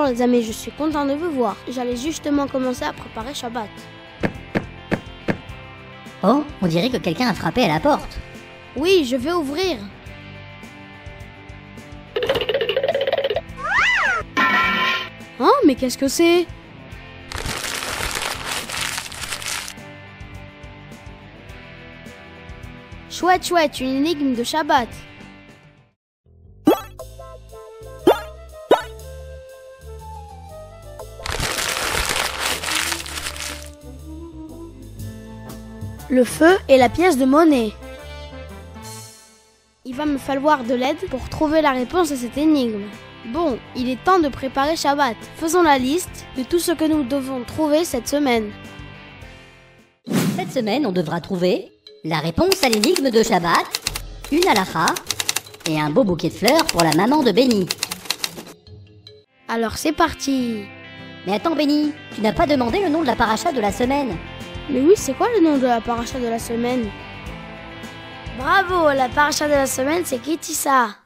Bonjour les amis, je suis content de vous voir. J'allais justement commencer à préparer Shabbat. Oh, on dirait que quelqu'un a frappé à la porte. Oui, je vais ouvrir. Oh, mais qu'est-ce que c'est? Chouette, chouette, une énigme de Shabbat. Le feu est la pièce de monnaie. Il va me falloir de l'aide pour trouver la réponse à cette énigme. Bon, il est temps de préparer Shabbat. Faisons la liste de tout ce que nous devons trouver cette semaine. Cette semaine, on devra trouver la réponse à l'énigme de Shabbat, une halakha et un beau bouquet de fleurs pour la maman de Benny. Alors c'est parti Mais attends Benny, tu n'as pas demandé le nom de la paracha de la semaine. Mais oui, c'est quoi le nom de la paracha de la semaine? Bravo, la paracha de la semaine c'est Kitissa.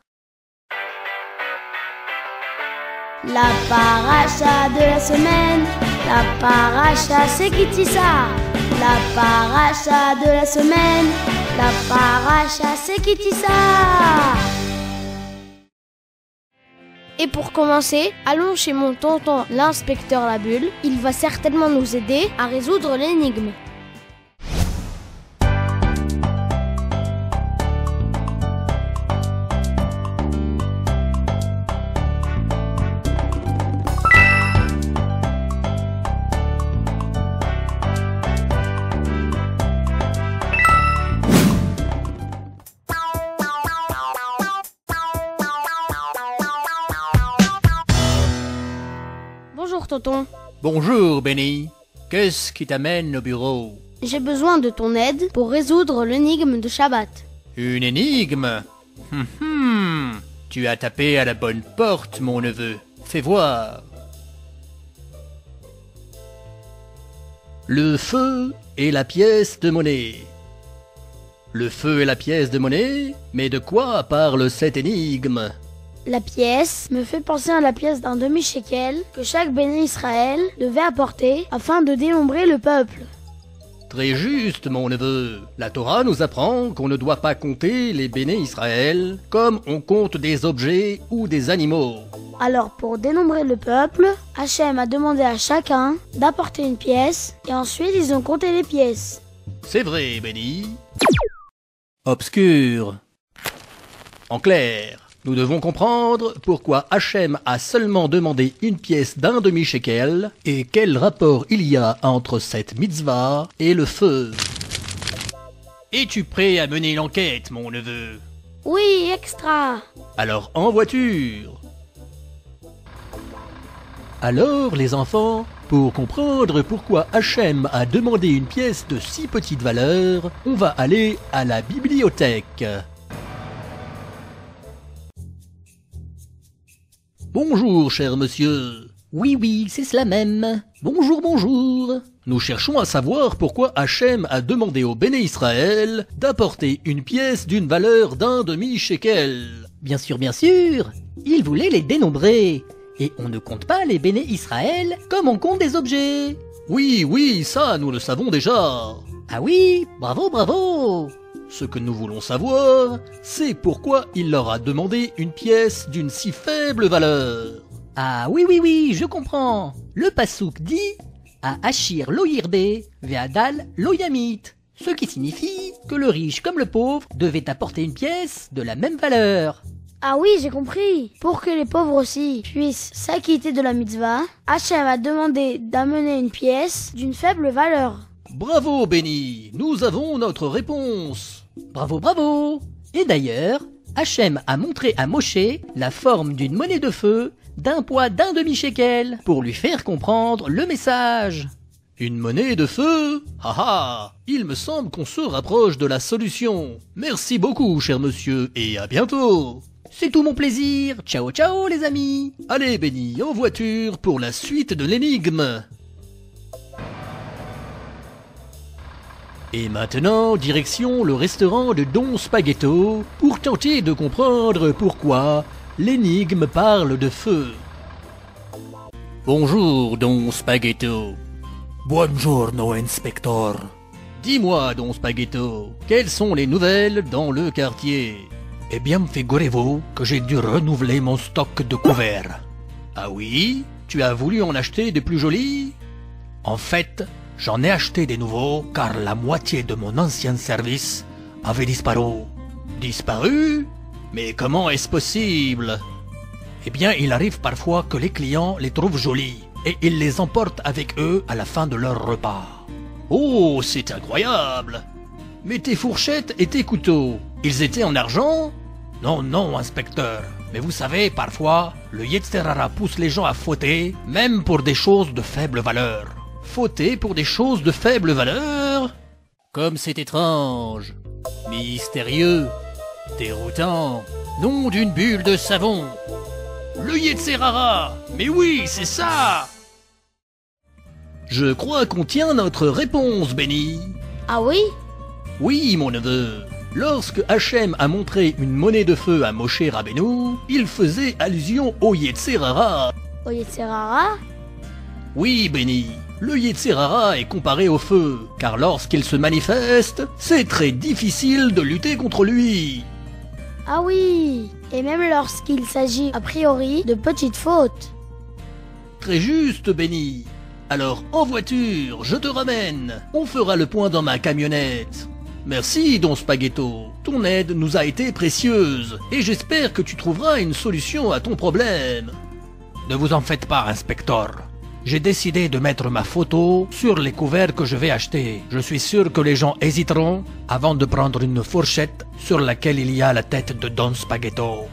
La paracha de la semaine, la paracha c'est Kitissa. La paracha de la semaine, la paracha c'est Kitissa. Et pour commencer, allons chez mon tonton l'inspecteur la bulle. Il va certainement nous aider à résoudre l'énigme. Tonton. Bonjour, Benny. Qu'est-ce qui t'amène au bureau J'ai besoin de ton aide pour résoudre l'énigme de Shabbat. Une énigme Hum, hum. Tu as tapé à la bonne porte, mon neveu. Fais voir. Le feu est la pièce de monnaie. Le feu est la pièce de monnaie Mais de quoi parle cette énigme La pièce me fait penser à la pièce d'un demi-shekel que chaque béni Israël devait apporter afin de dénombrer le peuple. Très juste, mon neveu. La Torah nous apprend qu'on ne doit pas compter les béné Israël comme on compte des objets ou des animaux. Alors pour dénombrer le peuple, Hachem a demandé à chacun d'apporter une pièce et ensuite ils ont compté les pièces. C'est vrai, Benny. Obscur. En clair, nous devons comprendre pourquoi Hachem a seulement demandé une pièce d'un demi-shekel et quel rapport il y a entre cette mitzvah et le feu. Es-tu prêt à mener l'enquête, mon neveu? Oui, extra Alors en voiture Alors, les enfants, pour comprendre pourquoi Hachem a demandé une pièce de si petite valeur, on va aller à la bibliothèque. Bonjour, cher monsieur. Oui, oui, c'est cela même. Bonjour, bonjour. Nous cherchons à savoir pourquoi Hachem a demandé au béné Israël d'apporter une pièce d'une valeur d'un demi-shekel. Bien sûr, bien sûr. Il voulait les dénombrer. Et on ne compte pas les béné Israël comme on compte des objets. Oui, oui, ça, nous le savons déjà. Ah oui, bravo, bravo. Ce que nous voulons savoir, c'est pourquoi il leur a demandé une pièce d'une si faible valeur. Ah oui, oui, oui, je comprends. Le pasouk dit à Achir loyirbe ve'adal loyamit. Ce qui signifie que le riche comme le pauvre devait apporter une pièce de la même valeur. Ah oui, j'ai compris. Pour que les pauvres aussi puissent s'acquitter de la mitzvah, Hachem a demandé d'amener une pièce d'une faible valeur. Bravo, Benny, nous avons notre réponse. Bravo, bravo. Et d'ailleurs, Hachem a montré à Moshe la forme d'une monnaie de feu d'un poids d'un demi-shekel pour lui faire comprendre le message. Une monnaie de feu? Ah ah Il me semble qu'on se rapproche de la solution. Merci beaucoup, cher monsieur, et à bientôt. C'est tout mon plaisir. Ciao, ciao, les amis. Allez, Benny, en voiture pour la suite de l'énigme. Et maintenant, direction le restaurant de Don Spaghetto pour tenter de comprendre pourquoi l'énigme parle de feu. Bonjour, Don Spaghetto. Buongiorno, inspector. Dis-moi, Don Spaghetto, quelles sont les nouvelles dans le quartier? Eh bien, figurez-vous que j'ai dû renouveler mon stock de couverts. Ah oui? Tu as voulu en acheter de plus jolis? En fait, j'en ai acheté des nouveaux car la moitié de mon ancien service avait disparu. Disparu Mais comment est-ce possible? Eh bien, il arrive parfois que les clients les trouvent jolis et ils les emportent avec eux à la fin de leur repas. Oh, c'est incroyable Mais tes fourchettes et tes couteaux, ils étaient en argent? Non, non, inspecteur. Mais vous savez, parfois, le Yetzerara pousse les gens à fauter, même pour des choses de faible valeur. Fauter pour des choses de faible valeur Comme c'est étrange, mystérieux, déroutant, nom d'une bulle de savon. Le Yetzerara Mais oui, c'est ça Je crois qu'on tient notre réponse, Benny. Ah oui? Oui, mon neveu. Lorsque Hachem a montré une monnaie de feu à Moshe Rabbeinu, il faisait allusion au Yetzerara. Au Yetzerara? Oui, Benny. Le Yetzerara est comparé au feu, car lorsqu'il se manifeste, c'est très difficile de lutter contre lui. Ah oui Et même lorsqu'il s'agit a priori de petites fautes. Très juste, Benny. Alors, en voiture, je te ramène. On fera le point dans ma camionnette. Merci, Don Spaghetto. Ton aide nous a été précieuse, et j'espère que tu trouveras une solution à ton problème. Ne vous en faites pas, inspecteur. J'ai décidé de mettre ma photo sur les couverts que je vais acheter. Je suis sûr que les gens hésiteront avant de prendre une fourchette sur laquelle il y a la tête de Don Spaghetto.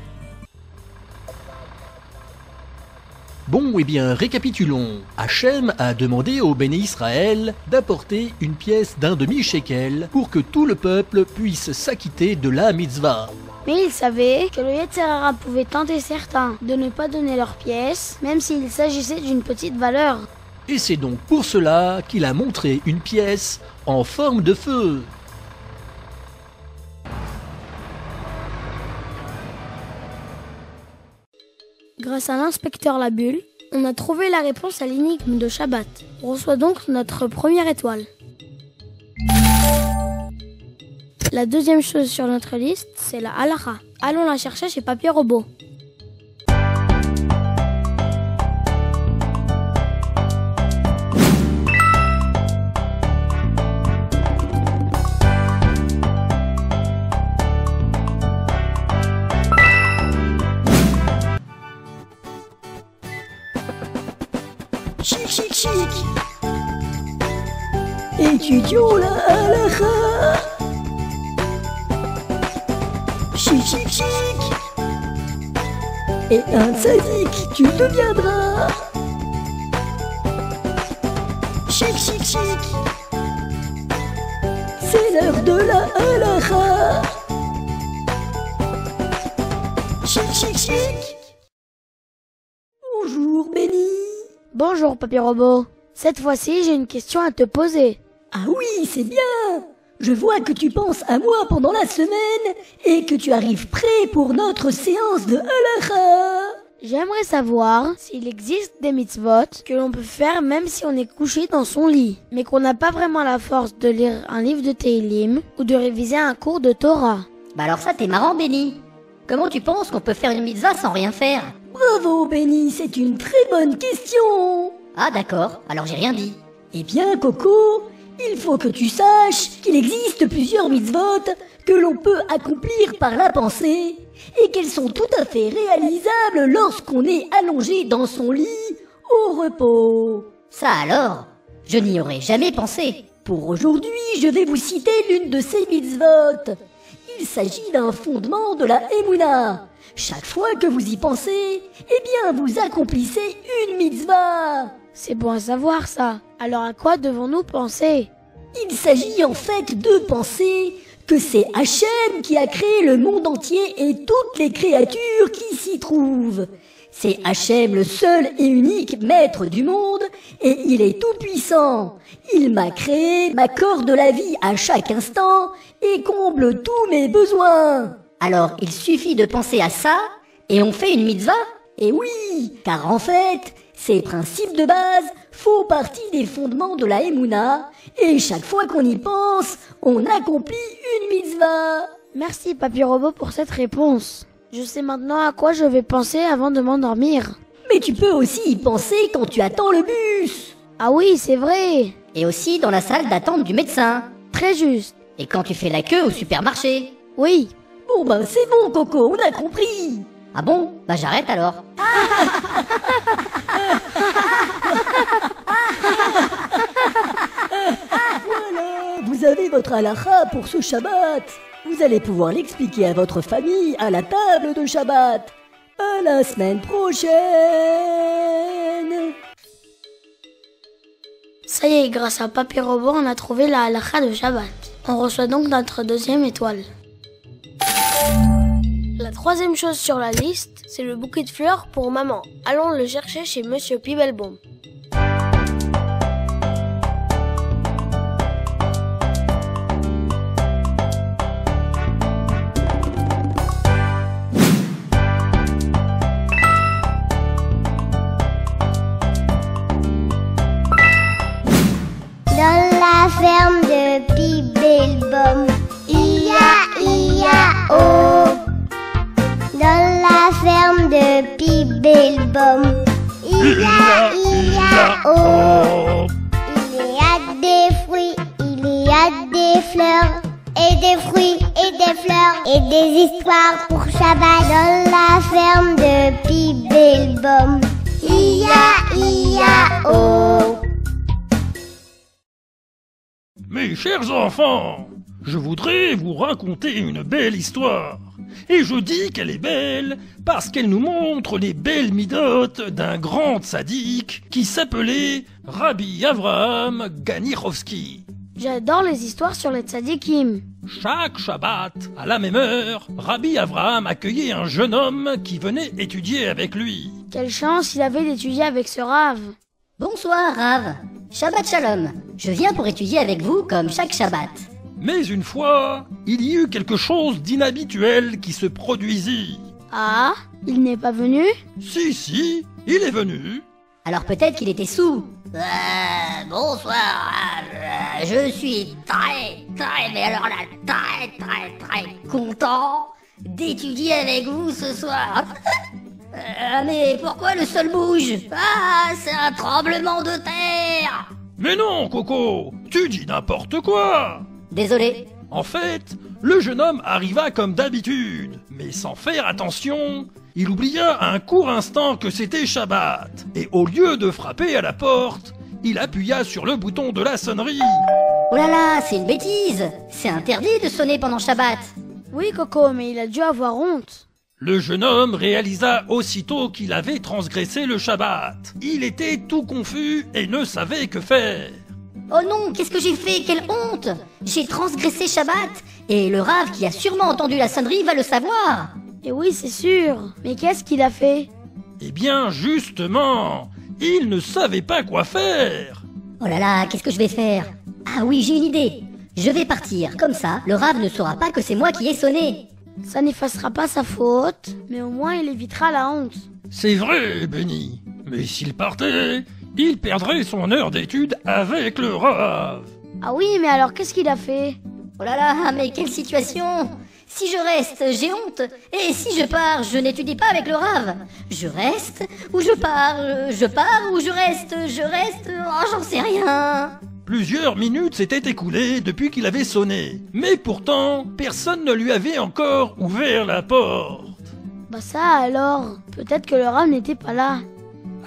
Bon, eh bien, récapitulons. Hachem a demandé au béni Israël d'apporter une pièce d'un demi-shekel pour que tout le peuple puisse s'acquitter de la mitzvah. Mais il savait que le Yetzerara pouvait tenter certains de ne pas donner leur pièce, même s'il s'agissait d'une petite valeur. Et c'est donc pour cela qu'il a montré une pièce en forme de feu. Grâce à l'inspecteur Labulle, on a trouvé la réponse à l'énigme de Shabbat. On reçoit donc notre première étoile. La deuxième chose sur notre liste, c'est la halakha. Allons la chercher chez Papier Robot. Chic, chic, chic. Étudions la halakha. Et un sadique, tu deviendras. Chic, chic, chic. C'est l'heure de la halakha. Chic, chic, chic. Bonjour, Benny. Bonjour Papier Robot. Cette fois-ci, j'ai une question à te poser. Ah oui, c'est bien. Je vois que tu penses à moi pendant la semaine et que tu arrives prêt pour notre séance de halakha. J'aimerais savoir s'il existe des mitzvot que l'on peut faire même si on est couché dans son lit, mais qu'on n'a pas vraiment la force de lire un livre de Teilim ou de réviser un cours de Torah. Bah alors ça, t'es marrant, Benny. Comment tu penses qu'on peut faire une mitzvah sans rien faire? Bravo, Benny, c'est une très bonne question. Ah d'accord, alors j'ai rien dit. Eh bien, Coco, il faut que tu saches qu'il existe plusieurs mitzvot que l'on peut accomplir par la pensée et qu'elles sont tout à fait réalisables lorsqu'on est allongé dans son lit au repos. Ça alors Je n'y aurais jamais pensé. Pour aujourd'hui, je vais vous citer l'une de ces mitzvot. Il s'agit d'un fondement de la Emouna. Chaque fois que vous y pensez, eh bien, vous accomplissez une mitzvah. C'est bon à savoir ça. Alors à quoi devons-nous penser? Il s'agit en fait de penser que c'est Hachem qui a créé le monde entier et toutes les créatures qui s'y trouvent. C'est Hachem le seul et unique maître du monde et il est tout puissant. Il m'a créé, m'accorde la vie à chaque instant et comble tous mes besoins. Alors il suffit de penser à ça et on fait une mitzvah? Et oui, car en fait, Ces principes de base font partie des fondements de la Emouna, et chaque fois qu'on y pense, on accomplit une mitzvah. Merci Papy Robot pour cette réponse. Je sais maintenant à quoi je vais penser avant de m'endormir. Mais tu peux aussi y penser quand tu attends le bus. Ah oui, c'est vrai. Et aussi dans la salle d'attente du médecin. Très juste. Et quand tu fais la queue au supermarché. Oui. Bon ben c'est bon Coco, on a compris. Ah bon? Bah j'arrête alors. Voilà, vous avez votre halakha pour ce Shabbat. Vous allez pouvoir l'expliquer à votre famille à la table de Shabbat. À la semaine prochaine. Ça y est, grâce à Papy Robot, on a trouvé la halakha de Shabbat. On reçoit donc notre deuxième étoile. La troisième chose sur la liste, c'est le bouquet de fleurs pour maman. Allons le chercher chez Monsieur Pibelbaum. Ferme de Pibelbom, I-A-I-A-O. Dans la ferme de Pibelbom, I-A-I-A-O. Il y a des fruits, il y a des fleurs, et des fruits, et des fleurs, et des histoires pour Shabbat. Dans la ferme de Pibelbom, I-A-I-A-O. Mes chers enfants, je voudrais vous raconter une belle histoire. Et je dis qu'elle est belle parce qu'elle nous montre les belles midotes d'un grand sadique qui s'appelait Rabbi Avraham Ganirowski. J'adore les histoires sur les tzadikim. Chaque Shabbat, à la même heure, Rabbi Avraham accueillait un jeune homme qui venait étudier avec lui. Quelle chance il avait d'étudier avec ce rave. Bonsoir Rav. Shabbat Shalom. Je viens pour étudier avec vous comme chaque Shabbat. Mais une fois, il y eut quelque chose d'inhabituel qui se produisit. Ah, il n'est pas venu? Si, si, il est venu. Alors peut-être qu'il était sous. Euh, bonsoir, euh, je suis très, très, mais alors là, très, très, très content d'étudier avec vous ce soir. Euh, mais pourquoi le sol bouge Ah, c'est un tremblement de terre Mais non, Coco, tu dis n'importe quoi. Désolé. En fait, le jeune homme arriva comme d'habitude, mais sans faire attention, il oublia un court instant que c'était Shabbat, et au lieu de frapper à la porte, il appuya sur le bouton de la sonnerie. Oh là là, c'est une bêtise. C'est interdit de sonner pendant Shabbat. Oui, Coco, mais il a dû avoir honte. Le jeune homme réalisa aussitôt qu'il avait transgressé le Shabbat. Il était tout confus et ne savait que faire. Oh non, qu'est-ce que j'ai fait? Quelle honte J'ai transgressé Shabbat et le Rav qui a sûrement entendu la sonnerie va le savoir. Et oui, c'est sûr. Mais qu'est-ce qu'il a fait? Eh bien, justement, il ne savait pas quoi faire. Oh là là, qu'est-ce que je vais faire? Ah oui, j'ai une idée. Je vais partir, comme ça, le Rav ne saura pas que c'est moi qui ai sonné. Ça n'effacera pas sa faute, mais au moins il évitera la honte. C'est vrai, Benny. Mais s'il partait, il perdrait son heure d'étude avec le Rav. Ah oui, mais alors qu'est-ce qu'il a fait? Oh là là, mais quelle situation Si je reste, j'ai honte. Et si je pars, je n'étudie pas avec le Rav. Je reste ou je pars? Je pars ou je reste? Je reste? Oh, j'en sais rien. Plusieurs minutes s'étaient écoulées depuis qu'il avait sonné, mais pourtant, personne ne lui avait encore ouvert la porte. Bah ça alors, peut-être que le rame n'était pas là.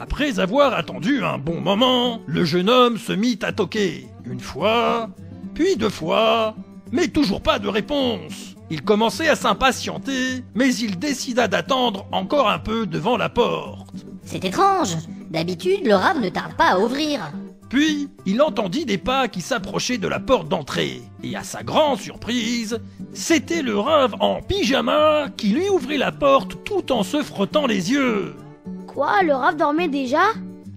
Après avoir attendu un bon moment, le jeune homme se mit à toquer. Une fois, puis deux fois, mais toujours pas de réponse. Il commençait à s'impatienter, mais il décida d'attendre encore un peu devant la porte. C'est étrange. D'habitude, le Rav ne tarde pas à ouvrir. Puis, il entendit des pas qui s'approchaient de la porte d'entrée. Et à sa grande surprise, c'était le rave en pyjama qui lui ouvrit la porte tout en se frottant les yeux. Quoi, le rave dormait déjà?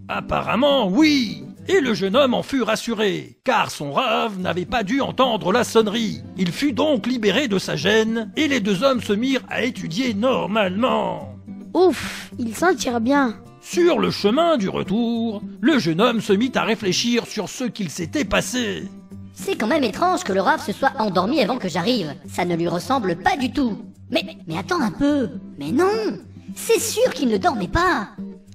Apparemment, oui. Et le jeune homme en fut rassuré, car son rave n'avait pas dû entendre la sonnerie. Il fut donc libéré de sa gêne, et les deux hommes se mirent à étudier normalement. Ouf, il s'en tire bien. Sur le chemin du retour, le jeune homme se mit à réfléchir sur ce qu'il s'était passé. C'est quand même étrange que le rave se soit endormi avant que j'arrive. Ça ne lui ressemble pas du tout. Mais, mais attends un peu. Mais non C'est sûr qu'il ne dormait pas.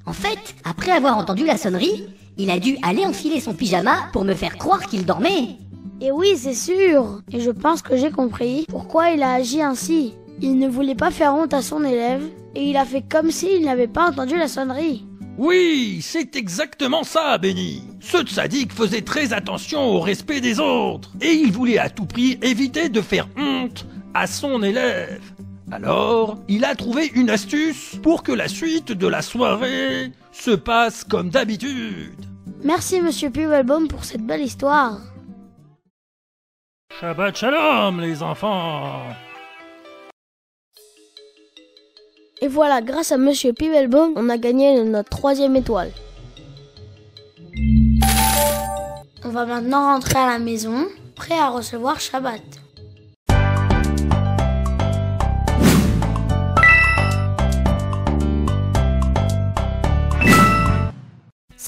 En fait, après avoir entendu la sonnerie, il a dû aller enfiler son pyjama pour me faire croire qu'il dormait. Et oui, c'est sûr. Et je pense que j'ai compris pourquoi il a agi ainsi. Il ne voulait pas faire honte à son élève et il a fait comme s'il n'avait pas entendu la sonnerie. Oui, c'est exactement ça, Benny. Ce sadique faisait très attention au respect des autres et il voulait à tout prix éviter de faire honte à son élève. Alors, il a trouvé une astuce pour que la suite de la soirée se passe comme d'habitude. Merci Monsieur Pubelbaum pour cette belle histoire. Shabbat shalom, les enfants. Et voilà, grâce à Monsieur Pibelbaum, on a gagné notre troisième étoile. On va maintenant rentrer à la maison, prêt à recevoir Shabbat.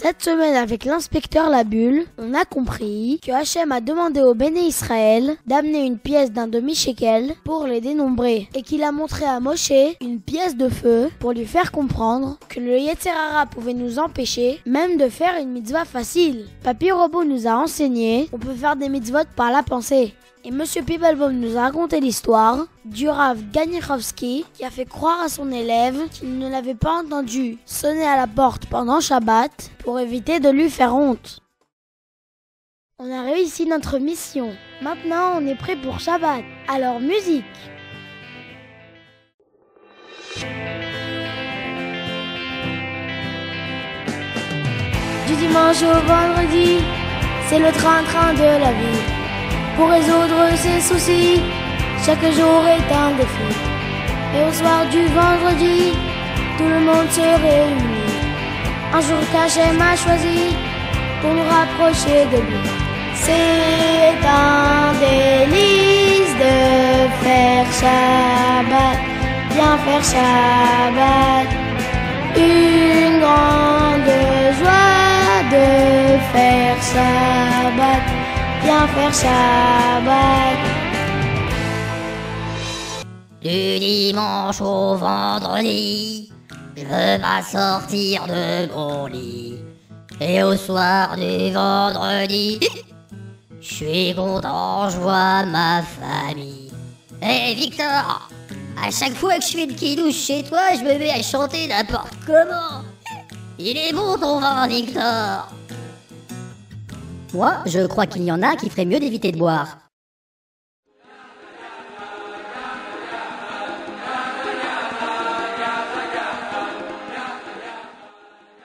Cette semaine, avec l'inspecteur Labulle, on a compris que Hachem a demandé au Béné Israël d'amener une pièce d'un demi-shekel pour les dénombrer et qu'il a montré à Moshe une pièce de feu pour lui faire comprendre que le Yetzerara pouvait nous empêcher même de faire une mitzvah facile. Papy Robot nous a enseigné qu'on peut faire des mitzvot par la pensée. Et Monsieur Pibelbaum nous a raconté l'histoire du Rav Ganichowski qui a fait croire à son élève qu'il ne l'avait pas entendu sonner à la porte pendant Shabbat pour éviter de lui faire honte. On a réussi notre mission. Maintenant, on est prêt pour Shabbat. Alors, musique Du dimanche au vendredi, c'est le train-train de la vie. Pour résoudre ses soucis, chaque jour est un défi. Et au soir du vendredi, tout le monde se réunit. Un jour qu'Hachem m'a choisi pour nous rapprocher de lui. C'est un délice de faire Shabbat, bien faire Shabbat. Une grande joie de faire Shabbat, bien faire Shabbat. Du dimanche au vendredi, je vais sortir de mon lit. Et au soir du vendredi, je suis content, je vois ma famille. Hé Victor, à chaque fois que je fais une quinouche chez toi, je me mets à chanter n'importe comment. Il est bon ton vin, Victor. Moi, je crois qu'il y en a qui feraient mieux d'éviter de boire.